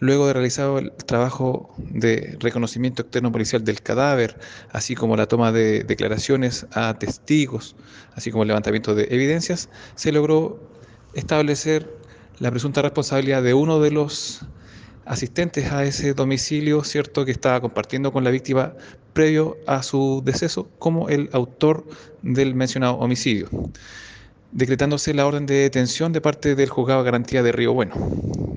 luego de realizado el trabajo de reconocimiento externo policial del cadáver, así como la toma de declaraciones a testigos, así como el levantamiento de evidencias, se logró establecer la presunta responsabilidad de uno de los asistentes a ese domicilio, ¿cierto?, que estaba compartiendo con la víctima previo a su deceso como el autor del mencionado homicidio, decretándose la orden de detención de parte del juzgado de garantía de Río Bueno.